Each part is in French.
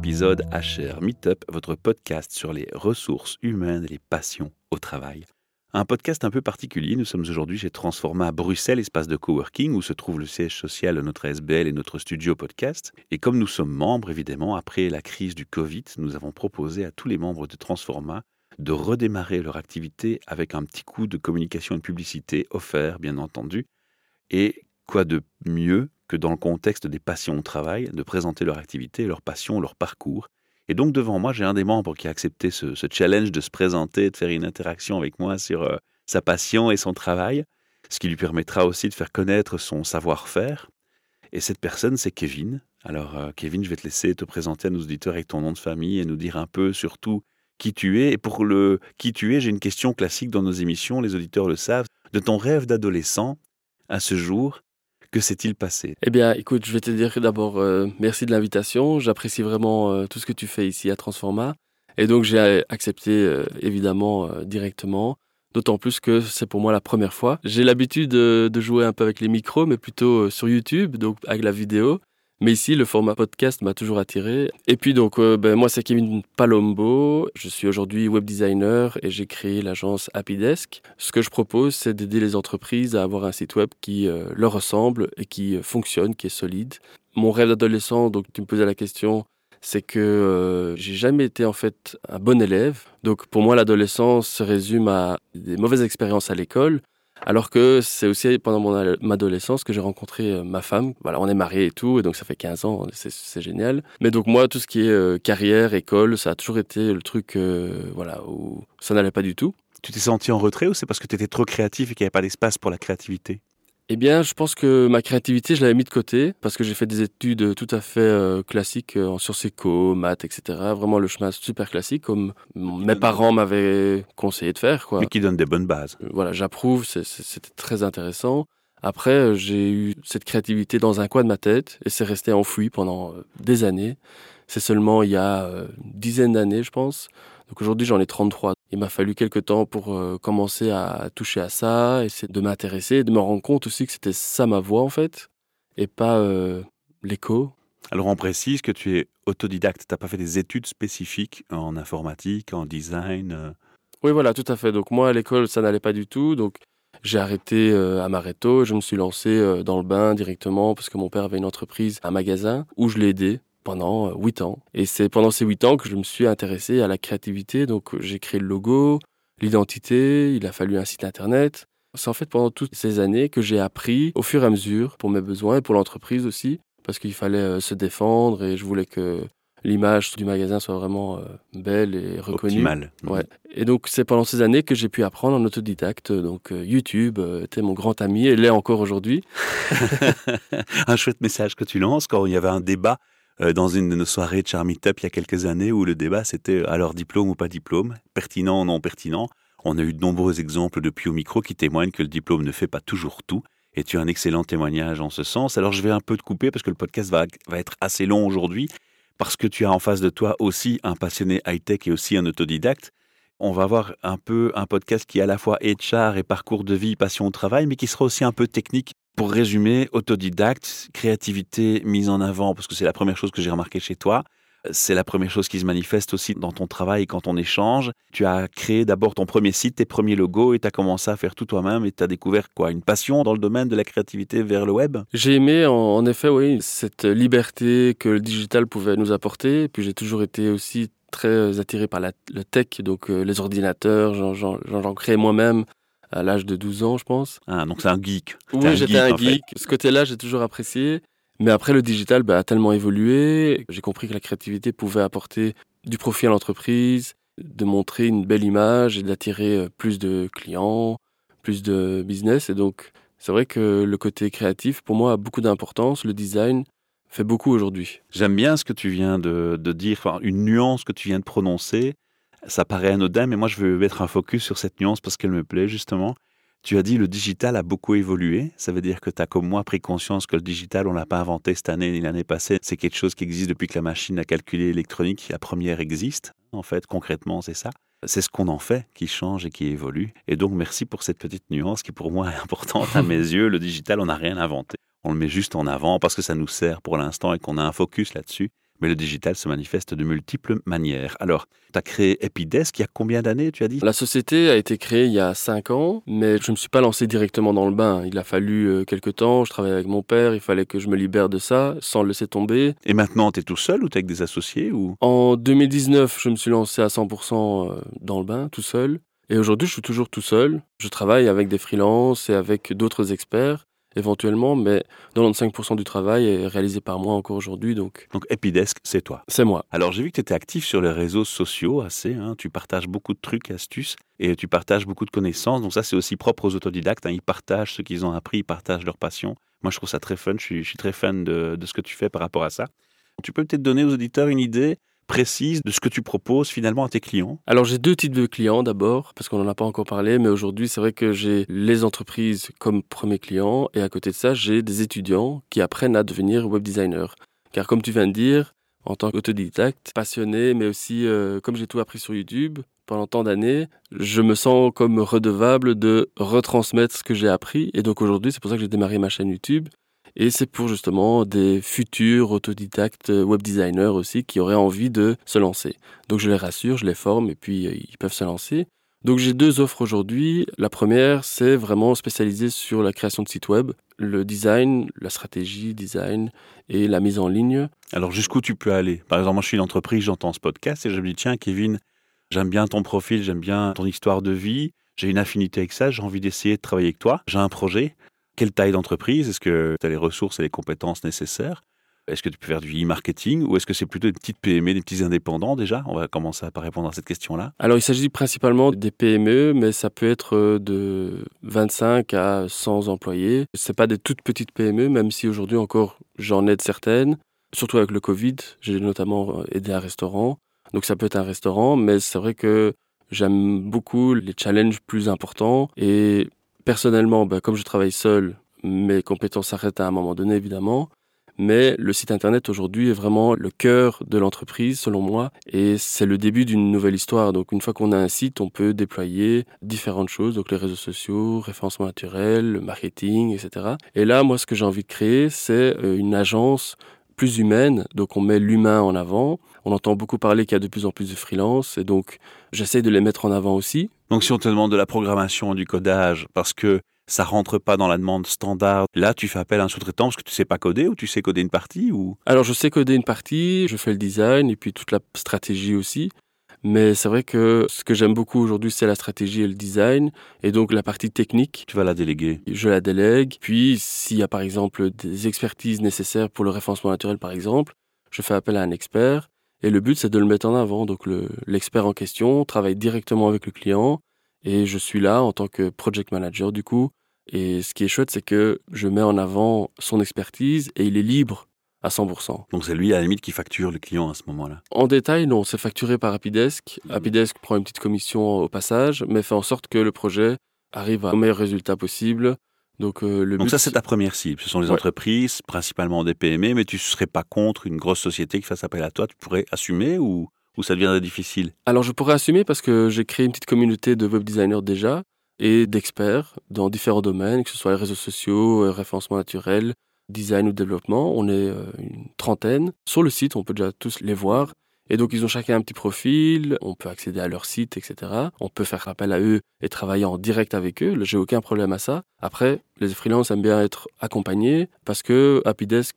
épisode HR Meetup, votre podcast sur les ressources humaines et les passions au travail. Un podcast un peu particulier, nous sommes aujourd'hui chez Transforma Bruxelles, espace de coworking où se trouve le siège social de notre SBL et notre studio podcast. Et comme nous sommes membres, évidemment, après la crise du Covid, nous avons proposé à tous les membres de Transforma de redémarrer leur activité avec un petit coup de communication et de publicité offert, bien entendu. Et quoi de mieux que dans le contexte des passions au travail, de présenter leur activité, leur passion, leur parcours. Et donc devant moi, j'ai un des membres qui a accepté ce, challenge de se présenter, de faire une interaction avec moi sur euh, sa passion et son travail, ce qui lui permettra aussi de faire connaître son savoir-faire. Et cette personne, c'est Kevin. Alors euh, Kevin, je vais te laisser te présenter à nos auditeurs avec ton nom de famille et nous dire un peu surtout qui tu es. Et pour le qui tu es, j'ai une question classique dans nos émissions, les auditeurs le savent, de ton rêve d'adolescent à ce jour, que s'est-il passé? Eh bien, écoute, je vais te dire d'abord euh, merci de l'invitation. J'apprécie vraiment euh, tout ce que tu fais ici à Transforma. Et donc, j'ai accepté euh, évidemment directement. D'autant plus que c'est pour moi la première fois. J'ai l'habitude de jouer un peu avec les micros, mais plutôt sur YouTube, donc avec la vidéo. Mais ici, le format podcast m'a toujours attiré. Et puis donc, euh, ben, moi, c'est Kevin Palombo. Je suis aujourd'hui web designer et j'ai créé l'agence Happydesk. Ce que je propose, c'est d'aider les entreprises à avoir un site web qui euh, leur ressemble et qui euh, fonctionne, qui est solide. Mon rêve d'adolescent, donc tu me posais la question, c'est que j'ai jamais été en fait un bon élève. Donc pour moi, l'adolescence se résume à des mauvaises expériences à l'école, alors que c'est aussi pendant mon adolescence que j'ai rencontré euh, ma femme. Voilà, on est mariés et tout, et donc ça fait 15 ans, c'est génial. Mais donc moi, tout ce qui est euh, carrière, école, ça a toujours été le truc, euh, voilà, où ça n'allait pas du tout. Tu t'es senti en retrait ou c'est parce que tu étais trop créatif et qu'il n'y avait pas d'espace pour la créativité? Eh bien, je pense que ma créativité, je l'avais mis de côté parce que j'ai fait des études tout à fait euh, classiques euh, en sciences éco, maths, etc. Vraiment le chemin super classique comme mes parents m'avaient conseillé de faire. Quoi. Mais qui donne des bonnes bases. Euh, voilà, j'approuve, c'était très intéressant. Après, j'ai eu cette créativité dans un coin de ma tête et c'est resté enfoui pendant des années. C'est seulement il y a une dizaine d'années, je pense. Donc aujourd'hui, j'en ai 33. Il m'a fallu quelques temps pour euh, commencer à toucher à ça, essayer de m'intéresser, de me rendre compte aussi que c'était ça ma voix en fait, et pas euh, l'écho. Alors on précise que tu es autodidacte, tu n'as pas fait des études spécifiques en informatique, en design euh? Oui voilà, tout à fait. Donc moi à l'école ça n'allait pas du tout, donc j'ai arrêté à Mareto, je me suis lancé dans le bain directement parce que mon père avait une entreprise, un magasin, où je l'ai aidé pendant euh, huit ans. Et c'est pendant ces huit ans que je me suis intéressé à la créativité. Donc j'ai créé le logo, l'identité, il a fallu un site internet. C'est en fait pendant toutes ces années que j'ai appris au fur et à mesure pour mes besoins et pour l'entreprise aussi, parce qu'il fallait euh, se défendre et je voulais que l'image du magasin soit vraiment euh, belle et reconnue. Optimale. Ouais. Et donc c'est pendant ces années que j'ai pu apprendre en autodidacte. Donc YouTube était mon grand ami et l'est encore aujourd'hui. un chouette message que tu lances quand il y avait un débat dans une de nos soirées de Charmy Up il y a quelques années où le débat c'était euh, alors diplôme ou pas diplôme, pertinent ou non pertinent? On a eu de nombreux exemples depuis au micro qui témoignent que le diplôme ne fait pas toujours tout. Et tu as un excellent témoignage en ce sens. Alors je vais un peu te couper parce que le podcast va, va être assez long aujourd'hui, parce que tu as en face de toi aussi un passionné high-tech et aussi un autodidacte. On va avoir un peu un podcast qui est à la fois HR et parcours de vie, passion au travail, mais qui sera aussi un peu technique pour résumer, autodidacte, créativité mise en avant, parce que c'est la première chose que j'ai remarqué chez toi. C'est la première chose qui se manifeste aussi dans ton travail quand on échange. Tu as créé d'abord ton premier site, tes premiers logos, et tu as commencé à faire tout toi-même, et tu as découvert quoi Une passion dans le domaine de la créativité vers le web J'ai aimé, en, effet, oui, cette liberté que le digital pouvait nous apporter. Puis j'ai toujours été aussi très attiré par la, le tech, donc euh, les ordinateurs, j'en crée moi-même à l'âge de 12 ans, je pense. Ah, donc c'est un geek. Oui, j'étais un geek. Ce côté-là, j'ai toujours apprécié. Mais après, le digital bah, a tellement évolué. J'ai compris que la créativité pouvait apporter du profit à l'entreprise, de montrer une belle image et d'attirer euh, plus de clients, plus de business. Et donc, c'est vrai que le côté créatif, pour moi, a beaucoup d'importance. Le design fait beaucoup aujourd'hui. J'aime bien ce que tu viens de, de dire, enfin, une nuance que tu viens de prononcer ça paraît anodin, mais moi je veux mettre un focus sur cette nuance parce qu'elle me plaît justement. Tu as dit le digital a beaucoup évolué. Ça veut dire que tu as comme moi pris conscience que le digital, on l'a pas inventé cette année ni l'année passée. C'est quelque chose qui existe depuis que la machine à calculer électronique, la première existe. En fait, concrètement, c'est ça. C'est ce qu'on en fait qui change et qui évolue. Et donc, merci pour cette petite nuance qui pour moi est importante à mes yeux. Le digital, on n'a rien inventé. On le met juste en avant parce que ça nous sert pour l'instant et qu'on a un focus là-dessus mais le digital se manifeste de multiples manières. Alors, tu as créé Epidesk il y a combien d'années, tu as dit? La société a été créée il y a 5 ans, mais je ne me suis pas lancé directement dans le bain. Il a fallu euh, quelques temps, je travaillais avec mon père, il fallait que je me libère de ça sans le laisser tomber. Et maintenant, tu es tout seul ou tu es avec des associés ou... En 2019, je me suis lancé à 100% euh, dans le bain, tout seul. Et aujourd'hui, je suis toujours tout seul. Je travaille avec des freelances et avec d'autres experts éventuellement, mais 95% du travail est réalisé par moi encore aujourd'hui. Donc, donc Epidesk, c'est toi. C'est moi. Alors j'ai vu que tu étais actif sur les réseaux sociaux assez, hein. tu partages beaucoup de trucs, astuces, et tu partages beaucoup de connaissances. Donc ça c'est aussi propre aux autodidactes, hein. ils partagent ce qu'ils ont appris, ils partagent leur passion. Moi je trouve ça très fun, je suis, très fan de, de ce que tu fais par rapport à ça. Tu peux peut-être donner aux auditeurs une idée précise de ce que tu proposes finalement à tes clients Alors j'ai deux types de clients d'abord, parce qu'on n'en a pas encore parlé, mais aujourd'hui c'est vrai que j'ai les entreprises comme premier client et à côté de ça j'ai des étudiants qui apprennent à devenir web designer. Car comme tu viens de dire, en tant qu'autodidacte, passionné, mais aussi euh, comme j'ai tout appris sur YouTube pendant tant d'années, je me sens comme redevable de retransmettre ce que j'ai appris. Et donc aujourd'hui, c'est pour ça que j'ai démarré ma chaîne YouTube. Et c'est pour justement des futurs autodidactes euh, web designers aussi qui auraient envie de se lancer. Donc je les rassure, je les forme et puis euh, ils peuvent se lancer. Donc j'ai deux offres aujourd'hui. La première, c'est vraiment spécialisé sur la création de sites web, le design, la stratégie design et la mise en ligne. Alors jusqu'où tu peux aller? Par exemple, moi je suis une entreprise, j'entends ce podcast et je me dis tiens Kevin, j'aime bien ton profil, j'aime bien ton histoire de vie, j'ai une affinité avec ça, j'ai envie d'essayer de travailler avec toi, j'ai un projet. Quelle taille d'entreprise? Est-ce que tu as les ressources et les compétences nécessaires? Est-ce que tu peux faire du e-marketing ou est-ce que c'est plutôt des petites PME, des petits indépendants déjà? On va commencer à répondre à cette question-là. Alors il s'agit principalement des PME, mais ça peut être euh, de 25 à 100 employés. Ce pas des toutes petites PME, même si aujourd'hui encore j'en aide certaines. Surtout avec le Covid, j'ai notamment euh, aidé un restaurant. Donc ça peut être un restaurant, mais c'est vrai que j'aime beaucoup les challenges plus importants et Personnellement, ben, comme je travaille seul, mes compétences s'arrêtent à un moment donné, évidemment. Mais le site internet aujourd'hui est vraiment le cœur de l'entreprise, selon moi, et c'est le début d'une nouvelle histoire. Donc, une fois qu'on a un site, on peut déployer différentes choses, donc les réseaux sociaux, référencement naturel, marketing, etc. Et là, moi, ce que j'ai envie de créer, c'est euh, une agence plus humaine, donc on met l'humain en avant. On entend beaucoup parler qu'il y a de plus en plus de freelance, et donc j'essaie de les mettre en avant aussi. Donc si on te demande de la programmation, du codage, parce que ça rentre pas dans la demande standard, là tu fais appel à un sous-traitant parce que tu sais pas coder ou tu sais coder une partie ou? Alors je sais coder une partie, je fais le design et puis toute la stratégie aussi. Mais c'est vrai que ce que j'aime beaucoup aujourd'hui, c'est la stratégie et le design. Et donc la partie technique. Tu vas la déléguer. Je la délègue. Puis s'il y a par exemple des expertises nécessaires pour le référencement naturel, par exemple, je fais appel à un expert. Et le but, c'est de le mettre en avant. Donc l'expert en question travaille directement avec le client et je suis là en tant que project manager du coup. Et ce qui est chouette, c'est que je mets en avant son expertise et il est libre à 100%. Donc c'est lui à la limite qui facture le client à ce moment-là En détail, non, c'est facturé par Happydesk. Happydesk prend une petite commission au passage, mais fait en sorte que le projet arrive au meilleur résultat possible donc, euh, le Donc ça, c'est ta première cible. Ce sont les entreprises, principalement des PME, mais tu ne serais pas contre une grosse société qui fasse appel à toi. Tu pourrais assumer ou, ou ça deviendrait difficile? Alors, je pourrais assumer parce que j'ai créé une petite communauté de web designers déjà et d'experts dans différents domaines, que ce soit les réseaux sociaux, euh, référencement naturel, design ou développement. On est euh, une trentaine. Sur le site, on peut déjà tous les voir. Et donc, ils ont chacun un petit profil, on peut accéder à leur site, etc. On peut faire appel à eux et travailler en direct avec eux. J'ai aucun problème à ça. Après, les freelances aiment bien être accompagnés parce que Happydesk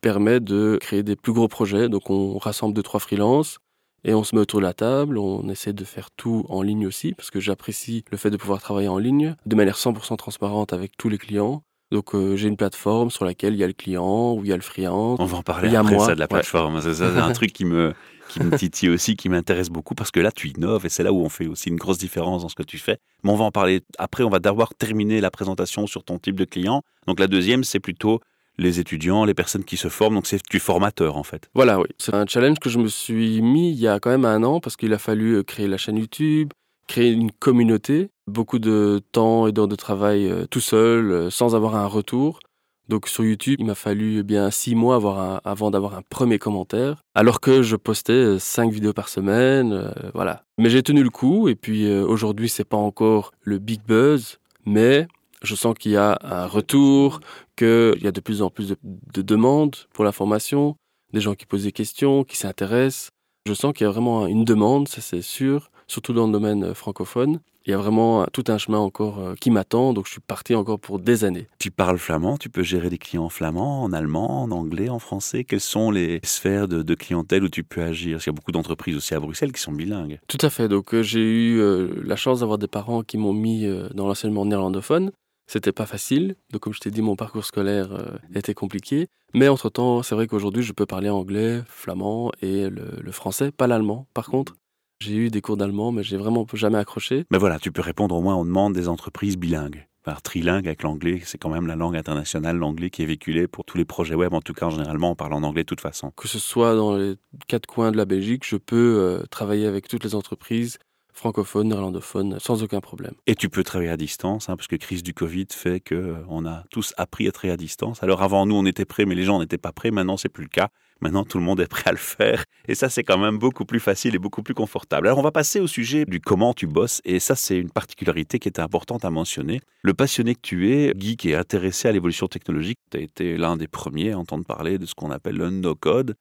permet de créer des plus gros projets. Donc, on rassemble deux, trois freelances et on se met autour de la table. On essaie de faire tout en ligne aussi parce que j'apprécie le fait de pouvoir travailler en ligne de manière 100% transparente avec tous les clients. Donc euh, j'ai une plateforme sur laquelle il y a le client, où il y a le freelance. On va en parler après ça de la plateforme. C'est un truc qui me, qui me titille aussi, qui m'intéresse beaucoup parce que là tu innoves et c'est là où on fait aussi une grosse différence dans ce que tu fais. Mais on va en parler après. On va d'abord terminer la présentation sur ton type de client. Donc la deuxième, c'est plutôt les étudiants, les personnes qui se forment. Donc c'est du formateur en fait. Voilà, oui. C'est un challenge que je me suis mis il y a quand même un an parce qu'il a fallu euh, créer la chaîne YouTube, créer une communauté, beaucoup de temps et d'heures de travail euh, tout seul, euh, sans avoir un retour. Donc sur YouTube, il m'a fallu eh bien six mois avant d'avoir un premier commentaire, alors que je postais euh, cinq vidéos par semaine, voilà. Mais j'ai tenu le coup et puis aujourd'hui c'est pas encore le big buzz, mais je sens qu'il y a un retour, qu'il y a de plus en plus de demandes pour la formation, des gens qui posent des questions, qui s'intéressent. Je sens qu'il y a vraiment une demande, ça c'est sûr, surtout dans le domaine euh, francophone. Il y a vraiment tout un chemin encore euh, qui m'attend, donc je suis parti encore pour des années. Tu parles flamand, tu peux gérer des clients flamands, en allemand, en anglais, en français. Quelles sont les sphères de, clientèle où tu peux agir? Il y a beaucoup d'entreprises aussi à Bruxelles qui sont bilingues. Tout à fait, donc euh, j'ai eu la chance d'avoir des parents qui m'ont mis dans l'enseignement néerlandophone. C'était pas facile, donc comme je t'ai dit, mon parcours scolaire était compliqué. Mais entre-temps, c'est vrai qu'aujourd'hui, je peux parler anglais, flamand et le français, pas l'allemand par contre. J'ai eu des cours d'allemand, mais j'ai vraiment jamais accroché. Mais voilà, tu peux répondre au moins on demande des entreprises bilingues. Enfin, trilingue avec l'anglais, c'est quand même la langue internationale, l'anglais qui est véhiculé pour tous les projets web. En tout cas, généralement, on parle en anglais de toute façon. Que ce soit dans les quatre coins de la Belgique, je peux euh, travailler avec toutes les entreprises francophone, néerlandophone, sans aucun problème. Et tu peux travailler à distance, hein, parce que crise du Covid fait que euh, on a tous appris à travailler à distance. Alors avant nous, on était prêts, mais les gens n'étaient pas prêts. Maintenant, c'est plus le cas. Maintenant, tout le monde est prêt à le faire. Et ça, c'est quand même beaucoup plus facile et beaucoup plus confortable. Alors, on va passer au sujet du comment tu bosses. Et ça, c'est une particularité qui est importante à mentionner. Le passionné que tu es, geek et intéressé à l'évolution technologique, tu as été l'un des premiers à entendre parler de ce qu'on appelle le no-code.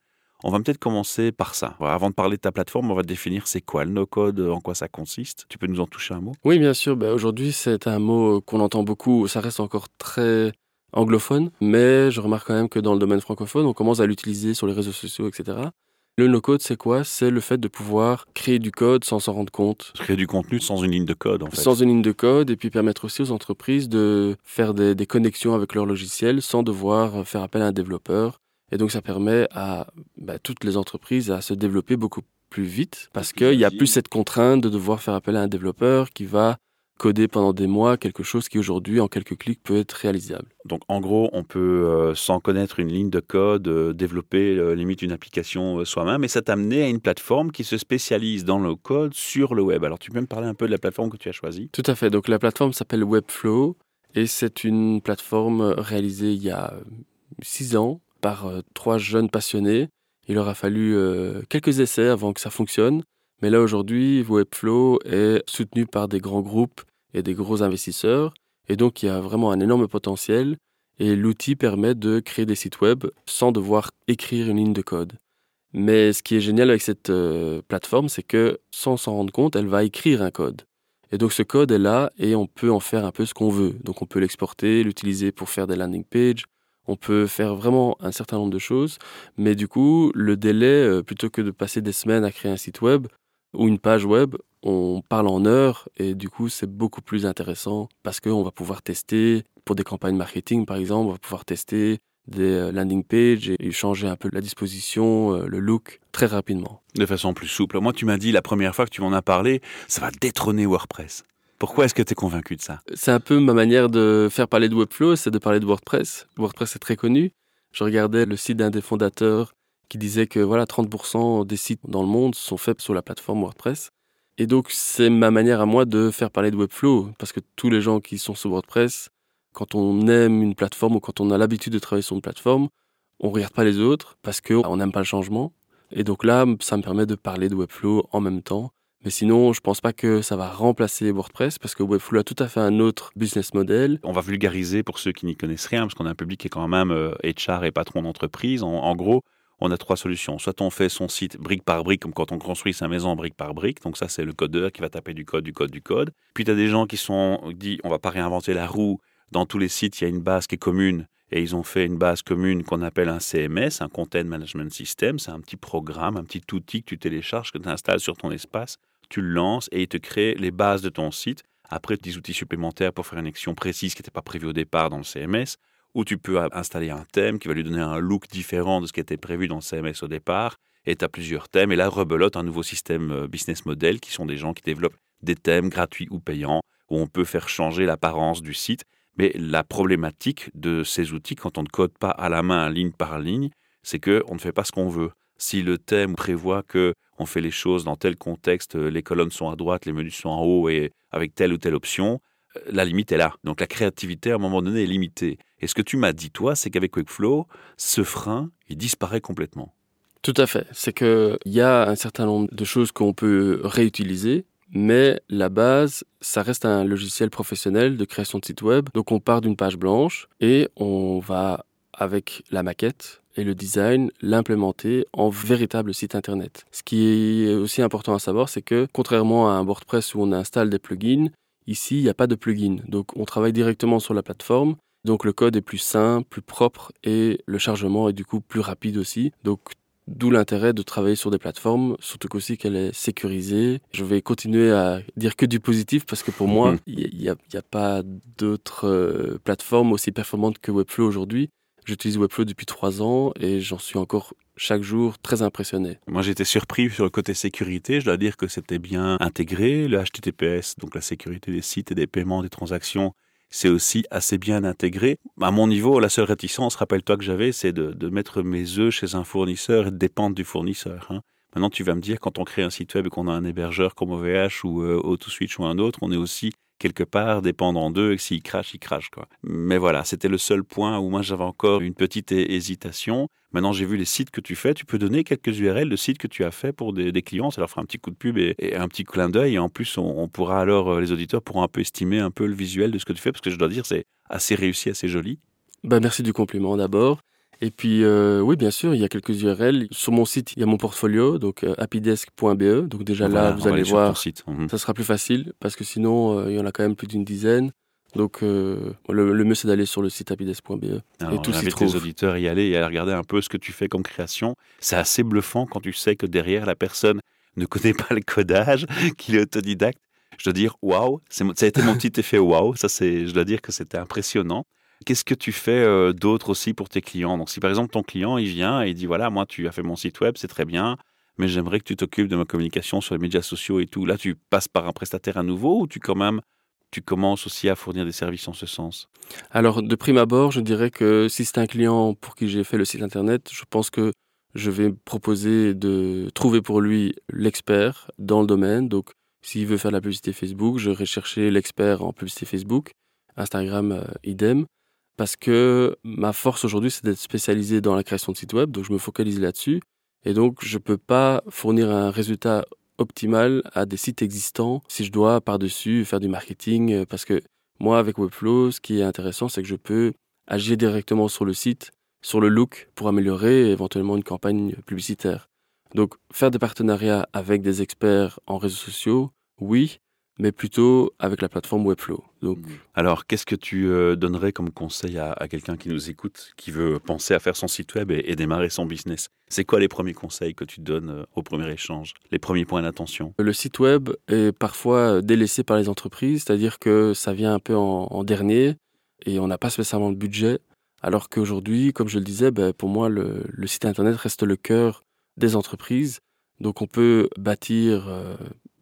On va peut-être commencer par ça. Avant de parler de ta plateforme, on va définir c'est quoi le no-code, en quoi ça consiste. Tu peux nous en toucher un mot? Oui, bien sûr. Ben, aujourd'hui, c'est un mot qu'on entend beaucoup. Ça reste encore très anglophone, mais je remarque quand même que dans le domaine francophone, on commence à l'utiliser sur les réseaux sociaux, etc. Le no-code, c'est quoi? C'est le fait de pouvoir créer du code sans s'en rendre compte. Créer du contenu sans une ligne de code, en fait. Sans une ligne de code, et puis permettre aussi aux entreprises de faire des, des connexions avec leur logiciel sans devoir faire appel à un développeur et donc ça permet à bah, toutes les entreprises à se développer beaucoup plus vite parce qu'il n'y a plus cette contrainte de devoir faire appel à un développeur qui va coder pendant des mois quelque chose qui aujourd'hui en quelques clics peut être réalisable. Donc en gros, on peut euh, sans connaître une ligne de code euh, développer euh, limite une application soi-même et ça t'a amené à une plateforme qui se spécialise dans le code sur le web. Alors tu peux me parler un peu de la plateforme que tu as choisie? Tout à fait. Donc la plateforme s'appelle Webflow et c'est une plateforme réalisée il y a six ans par euh, trois jeunes passionnés. Il leur a fallu euh, quelques essais avant que ça fonctionne. Mais là, aujourd'hui, Webflow est soutenu par des grands groupes et des gros investisseurs. Et donc, il y a vraiment un énorme potentiel. Et l'outil permet de créer des sites web sans devoir écrire une ligne de code. Mais ce qui est génial avec cette euh, plateforme, c'est que sans s'en rendre compte, elle va écrire un code. Et donc ce code est là et on peut en faire un peu ce qu'on veut. Donc on peut l'exporter, l'utiliser pour faire des landing pages, on peut faire vraiment un certain nombre de choses, mais du coup, le délai, euh, plutôt que de passer des semaines à créer un site web ou une page web, on parle en heures et du coup, c'est beaucoup plus intéressant parce qu'on va pouvoir tester pour des campagnes marketing, par exemple, on va pouvoir tester des euh, landing pages et changer un peu la disposition, euh, le look très rapidement. De façon plus souple. Moi, tu m'as dit la première fois que tu m'en as parlé, ça va détrôner WordPress. Pourquoi est-ce que tu es convaincu de ça? C'est un peu ma manière de faire parler de Webflow, c'est de parler de WordPress. WordPress est très connu. Je regardais le site d'un des fondateurs qui disait que voilà 30% des sites dans le monde sont faits sur la plateforme WordPress. Et donc c'est ma manière à moi de faire parler de Webflow parce que tous les gens qui sont sur WordPress, quand on aime une plateforme ou quand on a l'habitude de travailler sur une plateforme, on regarde pas les autres parce qu'on n'aime pas le changement. Et donc là, ça me permet de parler de Webflow en même temps mais sinon, je pense pas que ça va remplacer WordPress parce que Webflow a tout à fait un autre business model. On va vulgariser pour ceux qui n'y connaissent rien, parce qu'on a un public qui est quand même HR euh, et patron d'entreprise. En, gros, on a trois solutions. Soit on fait son site brique par brique, comme quand on construit sa maison brique par brique. Donc ça, c'est le codeur qui va taper du code, du code, du code. Puis tu as des gens qui sont dit, on va pas réinventer la roue. Dans tous les sites, il y a une base qui est commune. Et ils ont fait une base commune qu'on appelle un CMS, un Content Management System. C'est un petit programme, un petit outil que tu télécharges, que tu installes sur ton espace tu le lances et il te crée les bases de ton site. Après, des outils supplémentaires pour faire une action précise qui n'était pas prévue au départ dans le CMS, ou tu peux installer un thème qui va lui donner un look différent de ce qui était prévu dans le CMS au départ, et tu as plusieurs thèmes, et là, rebelote un nouveau système euh, business model qui sont des gens qui développent des thèmes gratuits ou payants, où on peut faire changer l'apparence du site. Mais la problématique de ces outils, quand on ne code pas à la main, ligne par ligne, c'est qu'on ne fait pas ce qu'on veut. Si le thème prévoit que on fait les choses dans tel contexte, euh, les colonnes sont à droite, les menus sont en haut et avec telle ou telle option, euh, la limite est là. Donc la créativité à un moment donné est limitée. Et ce que tu m'as dit toi, c'est qu'avec Quickflow, ce frein, il disparaît complètement. Tout à fait. C'est qu'il y a un certain nombre de choses qu'on peut réutiliser, mais la base, ça reste un logiciel professionnel de création de site web. Donc on part d'une page blanche et on va avec la maquette et le design, l'implémenter en véritable site internet. Ce qui est aussi important à savoir, c'est que contrairement à un WordPress où on installe des plugins, ici, il n'y a pas de plugins. Donc on travaille directement sur la plateforme. Donc le code est plus simple, plus propre et le chargement est du coup plus rapide aussi. Donc D'où l'intérêt de travailler sur des plateformes, surtout qu'aussi qu'elle est sécurisée. Je vais continuer à dire que du positif parce que pour moi, mhm. il n'y a, a, pas d'autres euh, plateformes aussi performantes que Webflow aujourd'hui. J'utilise Webflow depuis trois ans et j'en suis encore chaque jour très impressionné. Moi, j'étais surpris sur le côté sécurité. Je dois dire que c'était bien intégré. Le HTTPS, donc la sécurité des sites et des paiements, des transactions, c'est aussi assez bien intégré. À mon niveau, la seule réticence, rappelle-toi que j'avais, c'est de, mettre mes œufs chez un fournisseur et de dépendre du fournisseur. Hein. Maintenant, tu vas me dire, quand on crée un site web et qu'on a un hébergeur comme OVH ou euh, AutoSwitch ou un autre, on est aussi quelque part dépendant d'eux et s'ils crachent, ils crachent. Quoi. Mais voilà, c'était le seul point où moi j'avais encore une petite hésitation. Maintenant, j'ai vu les sites que tu fais. Tu peux donner quelques URL de sites que tu as fait pour des, clients. Ça leur fera un petit coup de pub et, un petit clin d'œil. Et en plus, on, pourra alors, euh, les auditeurs pourront un peu estimer un peu le visuel de ce que tu fais parce que je dois dire, c'est assez réussi, assez joli. Ben, merci du compliment d'abord. Et puis, euh, oui, bien sûr, il y a quelques URL. Sur mon site, il y a mon portfolio, donc euh, happydesk.be. Donc déjà là, vous allez voir, site. Mhm. ça sera plus facile parce que sinon, euh, il y en a quand même plus d'une dizaine. Donc le, mieux, c'est d'aller sur le site happydesk.be. Et tout s'y trouve. les auditeurs à y aller et à regarder un peu ce que tu fais comme création. C'est assez bluffant quand tu sais que derrière, la personne ne connaît pas le codage, qu'il est autodidacte. Je dois dire, waouh, ça a été mon petit effet waouh. Ça, c'est, je dois dire que c'était impressionnant. Qu'est-ce que tu fais euh, d'autre aussi pour tes clients? Donc, si par exemple ton client il vient et il dit voilà, moi tu as fait mon site web, c'est très bien, mais j'aimerais que tu t'occupes de ma communication sur les médias sociaux et tout. Là, tu passes par un prestataire à nouveau ou tu quand même tu commences aussi à fournir des services en ce sens? Alors, de prime abord, je dirais que si c'est un client pour qui j'ai fait le site internet, je pense que je vais proposer de trouver pour lui l'expert dans le domaine. Donc, s'il veut faire de la publicité Facebook, je vais chercher l'expert en publicité Facebook. Instagram, euh, idem parce que ma force aujourd'hui, c'est d'être spécialisé dans la création de sites web, donc je me focalise là-dessus. Et donc, je ne peux pas fournir un résultat optimal à des sites existants si je dois par-dessus faire du marketing, euh, parce que moi, avec Webflow, ce qui est intéressant, c'est que je peux agir directement sur le site, sur le look, pour améliorer éventuellement une campagne publicitaire. Donc, faire des partenariats avec des experts en réseaux sociaux, oui, mais plutôt avec la plateforme Webflow. Donc... Mmh. Alors, qu'est-ce que tu euh, donnerais comme conseil à, quelqu'un qui nous écoute, qui veut penser à faire son site web et, démarrer son business? C'est quoi les premiers conseils que tu donnes euh, au premier échange Les premiers points d'attention? Le site web est parfois délaissé par les entreprises, c'est-à-dire que ça vient un peu en, dernier et on n'a pas spécialement de budget. Alors qu'aujourd'hui, comme je le disais, ben, pour moi, le, site Internet reste le cœur des entreprises. Donc on peut bâtir euh,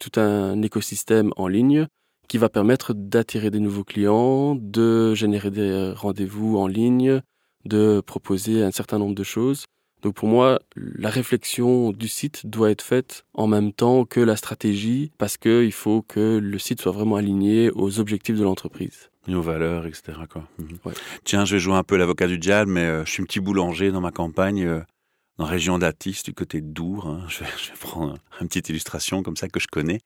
tout un écosystème en ligne qui va permettre d'attirer des nouveaux clients, de générer des rendez-vous en ligne, de proposer un certain nombre de choses. Donc pour moi, la réflexion du site doit être faite en même temps que la stratégie parce qu'il faut que le site soit vraiment aligné aux objectifs de l'entreprise. Aux valeurs, etc. Quoi. Mhm. Tiens, je vais jouer un peu l'avocat du diable, mais euh, je suis un petit boulanger dans ma campagne. Euh, dans la région d'Atis, du côté de Dour. Hein. Je, vais, prendre une petite illustration comme ça que je connais.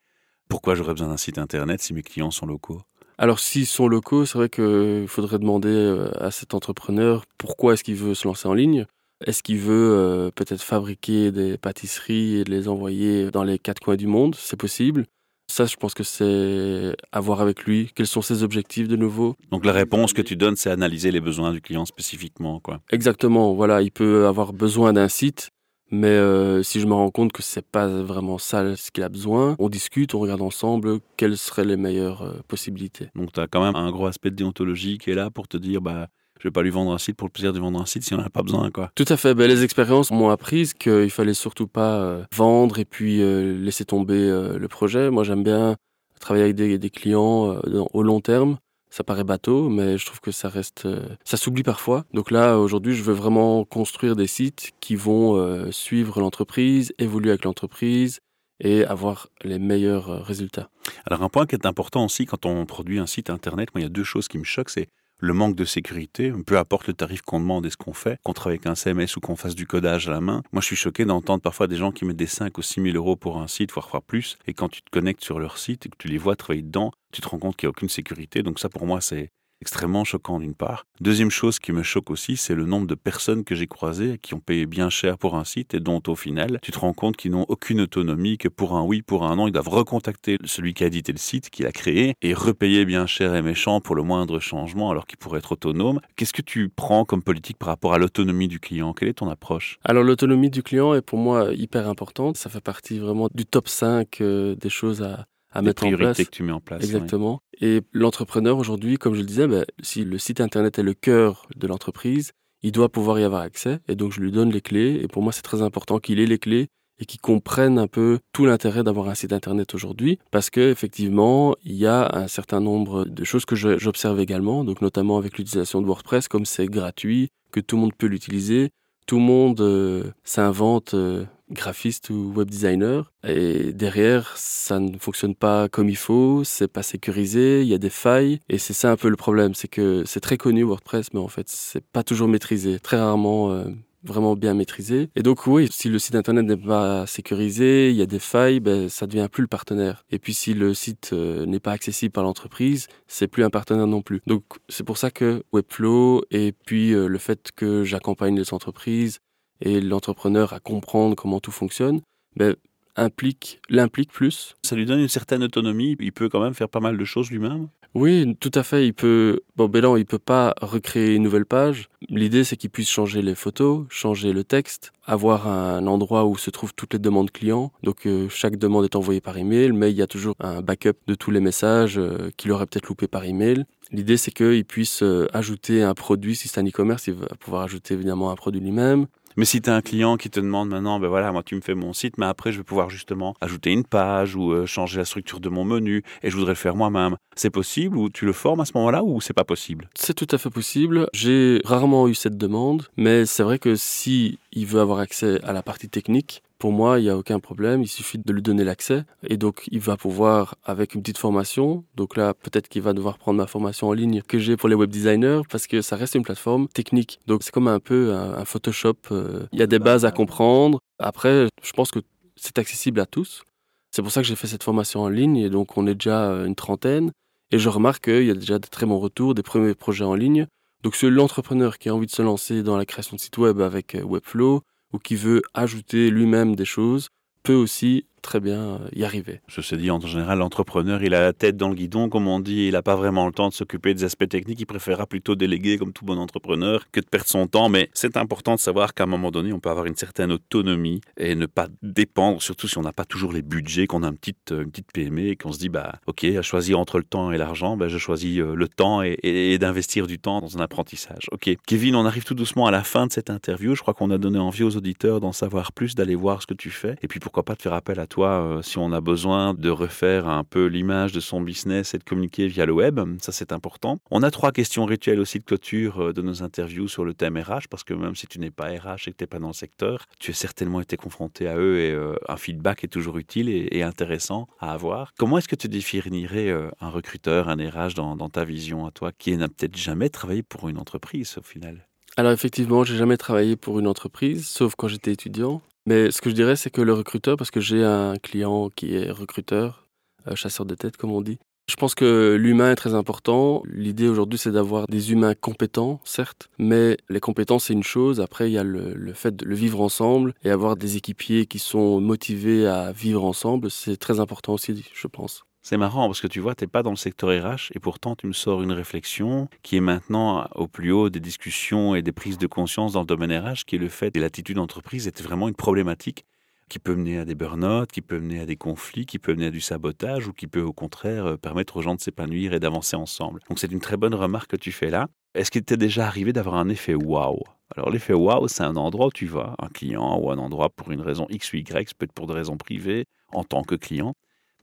Pourquoi j'aurais besoin d'un site internet si mes clients sont locaux? Alors s'ils sont locaux, c'est vrai qu'il faudrait demander euh, à cet entrepreneur pourquoi est-ce qu'il veut se lancer en ligne? Est-ce qu'il veut euh, peut-être fabriquer des pâtisseries et les envoyer dans les quatre coins du monde? C'est possible. Ça, je pense que c'est à voir avec lui. Quels sont ses objectifs de nouveau? Donc la réponse que tu donnes, c'est analyser les besoins du client spécifiquement, quoi. Exactement. Voilà, il peut avoir besoin d'un site, mais euh, si je me rends compte que c'est pas vraiment ça ce qu'il a besoin, on discute, on regarde ensemble quelles seraient les meilleures euh, possibilités. Donc tu as quand même un gros aspect de déontologie qui est là pour te dire, bah je vais pas lui vendre un site pour le plaisir de vendre un site si on n'en a pas besoin. Quoi. Tout à fait. Ben, les expériences m'ont appris qu'il fallait surtout pas euh, vendre et puis euh, laisser tomber euh, le projet. Moi, j'aime bien travailler avec des, clients au long terme. Ça paraît bateau, mais je trouve que ça reste, ça s'oublie parfois. Donc là, aujourd'hui, je veux vraiment construire des sites qui vont suivre l'entreprise, évoluer avec l'entreprise, et avoir les meilleurs résultats. Alors un point qui est important aussi quand on produit un site internet, moi il y a deux choses qui me choquent, c'est le manque de sécurité, peu importe le tarif qu'on demande et ce qu'on fait, qu'on travaille avec un CMS ou qu'on fasse du codage à la main. Moi, je suis choqué d'entendre parfois des gens qui mettent des 5 ou 6 000 euros pour un site, voire plus, et quand tu te connectes sur leur site et que tu les vois travailler dedans, tu te rends compte qu'il n'y a aucune sécurité. Donc ça, pour moi, c'est extrêmement choquant d'une part. Deuxième chose qui me choque aussi, c'est le nombre de personnes que j'ai croisées qui ont payé bien cher pour un site et dont au final, tu te rends compte qu'ils n'ont aucune autonomie, que pour un oui, pour un non, ils doivent recontacter celui qui a édité le site, qui l'a créé, et repayer bien cher et méchant pour le moindre changement alors qu'il pourrait être autonome. Qu'est-ce que tu prends comme politique par rapport à l'autonomie du client? Quelle est ton approche? Alors l'autonomie du client est pour moi hyper importante. Ça fait partie vraiment du top 5 euh, des choses à, à mettre en place. que tu mets en place. Exactement. Et l'entrepreneur aujourd'hui, comme je le disais, ben, si le site internet est le cœur de l'entreprise, il doit pouvoir y avoir accès. Et donc je lui donne les clés. Et pour moi, c'est très important qu'il ait les clés et qu'il comprenne un peu tout l'intérêt d'avoir un site internet aujourd'hui, parce que effectivement, il y a un certain nombre de choses que j'observe également, donc notamment avec l'utilisation de WordPress, comme c'est gratuit, que tout le monde peut l'utiliser, tout le monde euh, s'invente euh, graphiste ou web designer et derrière ça ne fonctionne pas comme il faut, c'est pas sécurisé, il y a des failles et c'est ça un peu le problème, c'est que c'est très connu WordPress mais en fait c'est pas toujours maîtrisé, très rarement euh, vraiment bien maîtrisé. Et donc oui, si le site internet n'est pas sécurisé, il y a des failles, ben, ça devient plus le partenaire. Et puis si le site euh, n'est pas accessible par l'entreprise, c'est plus un partenaire non plus. Donc c'est pour ça que Webflow et puis euh, le fait que j'accompagne les entreprises et l'entrepreneur à comprendre comment tout fonctionne, ben, implique, l'implique plus. Ça lui donne une certaine autonomie, il peut quand même faire pas mal de choses lui-même Oui, tout à fait, il peut... Bon, Bélan, il peut pas recréer une nouvelle page. L'idée, c'est qu'il puisse changer les photos, changer le texte, avoir un endroit où se trouvent toutes les demandes clients. Donc, euh, chaque demande est envoyée par email, mais il y a toujours un backup de tous les messages euh, qu'il aurait peut-être loupé par email. L'idée, c'est qu'il puisse euh, ajouter un produit, si c'est un e-commerce, il va pouvoir ajouter évidemment un produit lui-même. Mais si tu as un client qui te demande maintenant, ben voilà, moi tu me fais mon site, mais après je vais pouvoir justement ajouter une page ou euh, changer la structure de mon menu et je voudrais le faire moi-même, c'est possible ou tu le formes à ce moment-là ou c'est pas possible? C'est tout à fait possible. J'ai rarement eu cette demande, mais c'est vrai que si il veut avoir accès à la partie technique, pour moi, il n'y a aucun problème, il suffit de lui donner l'accès. Et donc, il va pouvoir, avec une petite formation, donc là, peut-être qu'il va devoir prendre ma formation en ligne que j'ai pour les web designers, parce que ça reste une plateforme technique. Donc, c'est comme un peu un, Photoshop. Euh, il y a des bases à comprendre. Après, je pense que c'est accessible à tous. C'est pour ça que j'ai fait cette formation en ligne, et donc on est déjà une trentaine. Et je remarque qu'il y a déjà de très bons retours, des premiers projets en ligne. Donc, c'est l'entrepreneur qui a envie de se lancer dans la création de site web avec euh, Webflow, ou qui veut ajouter lui-même des choses peut aussi très bien euh, y arriver. Je dis, en général, l'entrepreneur, il a la tête dans le guidon, comme on dit, il n'a pas vraiment le temps de s'occuper des aspects techniques, il préférera plutôt déléguer comme tout bon entrepreneur que de perdre son temps. Mais c'est important de savoir qu'à un moment donné, on peut avoir une certaine autonomie et ne pas dépendre, surtout si on n'a pas toujours les budgets, qu'on a une petite, une petite PME et qu'on se dit, bah, ok, à choisir entre le temps et l'argent, bah, je choisis euh, le temps et, d'investir du temps dans un apprentissage. Ok. Kevin, on arrive tout doucement à la fin de cette interview. Je crois qu'on a donné envie aux auditeurs d'en savoir plus, d'aller voir ce que tu fais et puis pourquoi pas de faire appel à toi euh, si on a besoin de refaire un peu l'image de son business et de communiquer via le web. Ça, c'est important. On a trois questions rituelles aussi de clôture euh, de nos interviews sur le thème RH, parce que même si tu n'es pas RH et que tu n'es pas dans le secteur, tu as certainement été confronté à eux et euh, un feedback est toujours utile et, intéressant à avoir. Comment est-ce que tu définirais un recruteur, un RH dans, dans ta vision à toi, qui n'a peut-être jamais travaillé pour une entreprise au final? Alors effectivement, j'ai jamais travaillé pour une entreprise, sauf quand j'étais étudiant. Mais ce que je dirais, c'est que le recruteur, parce que j'ai un client qui est recruteur, euh, chasseur de tête, comme on dit, je pense que l'humain est très important. L'idée aujourd'hui, c'est d'avoir des humains compétents, certes, mais les compétences, c'est une chose. Après, il y a le, le, fait de le vivre ensemble et avoir des équipiers qui sont motivés à vivre ensemble. C'est très important aussi, je pense. C'est marrant parce que tu vois, tu n'es pas dans le secteur RH et pourtant tu me sors une réflexion qui est maintenant au plus haut des discussions et des prises de conscience dans le domaine RH, qui est le fait que l'attitude d'entreprise était vraiment une problématique qui peut mener à des burn-out, qui peut mener à des conflits, qui peut mener à du sabotage ou qui peut au contraire euh, permettre aux gens de s'épanouir et d'avancer ensemble. Donc c'est une très bonne remarque que tu fais là. Est-ce qu'il t'est déjà arrivé d'avoir un effet waouh? Alors l'effet waouh, c'est un endroit où tu vas, un client ou un endroit pour une raison X ou Y, peut-être pour des raisons privées, en tant que client,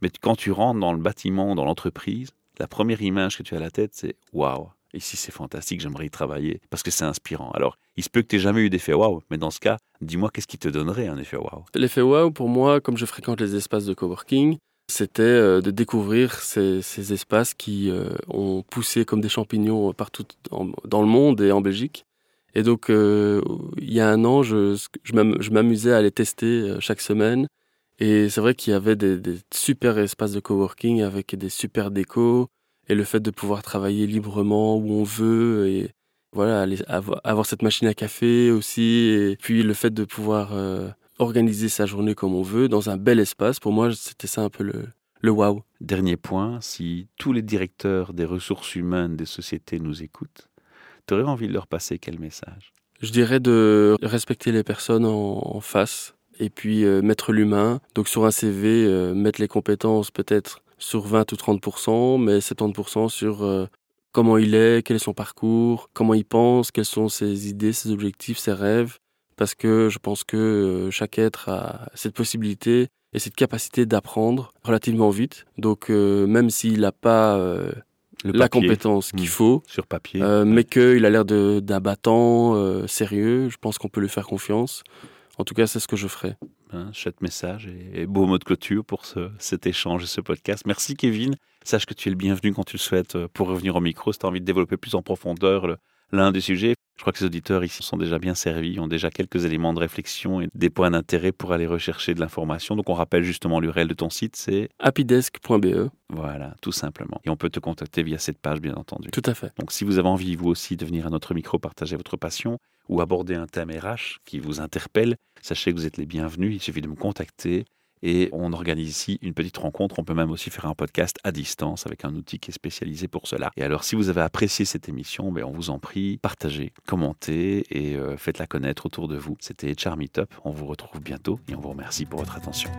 mais quand tu rentres dans le bâtiment, dans l'entreprise, la première image que tu as à la tête, c'est waouh, ici c'est fantastique, j'aimerais y travailler parce que c'est inspirant. Alors, il se peut que tu n'aies jamais eu d'effet waouh, mais dans ce cas, dis-moi qu'est-ce qui te donnerait un effet waouh? L'effet waouh, pour moi, comme je fréquente les espaces de coworking, c'était euh, de découvrir ces, espaces qui euh, ont poussé comme des champignons partout dans le monde et en Belgique. Et donc, euh, il y a un an, je, je m'amusais à les tester chaque semaine et c'est vrai qu'il y avait des, super espaces de coworking avec des super décos et le fait de pouvoir travailler librement où on veut et voilà, aller avoir, cette machine à café aussi, et puis le fait de pouvoir euh, organiser sa journée comme on veut dans un bel espace, pour moi, c'était ça un peu le, le wow. Dernier point, si tous les directeurs des ressources humaines des sociétés nous écoutent, tu aurais envie de leur passer quel message? Je dirais de respecter les personnes en, face et puis euh, mettre l'humain. Donc sur un CV, euh, mettre les compétences peut-être sur 20 ou 30%, mais 70% sur comment il est, quel est son parcours, comment il pense, quelles sont ses idées, ses objectifs, ses rêves, parce que je pense que euh, chaque être a cette possibilité et cette capacité d'apprendre relativement vite. Donc euh, même s'il n'a pas euh, la compétence qu'il hmm. faut, sur papier, mais qu'il a l'air d'un battant sérieux, je pense qu'on peut lui faire confiance. En tout cas, c'est ce que je ferai. Un chouette message et, beau mot de clôture pour ce, cet échange et ce podcast. Merci Kevin. Sache que tu es le bienvenu quand tu le souhaites euh, pour revenir au micro si tu as envie de développer plus en profondeur l'un des sujets. Je crois que les auditeurs ici sont déjà bien servis, ont déjà quelques éléments de réflexion et des points d'intérêt pour aller rechercher de l'information. Donc on rappelle justement l'URL de ton site, c'est happydesk.be. Voilà, tout simplement. Et on peut te contacter via cette page, bien entendu. Tout à fait. Donc si vous avez envie, vous aussi, de venir à notre micro partager votre passion ou aborder un thème RH qui vous interpelle, sachez que vous êtes les bienvenus. Il suffit de me contacter et on organise ici une petite rencontre. On peut même aussi faire un podcast à distance avec un outil qui est spécialisé pour cela. Et alors, si vous avez apprécié cette émission, ben, on vous en prie, partagez, commentez et euh, faites-la connaître autour de vous. C'était Charmy Top. On vous retrouve bientôt et on vous remercie pour votre attention.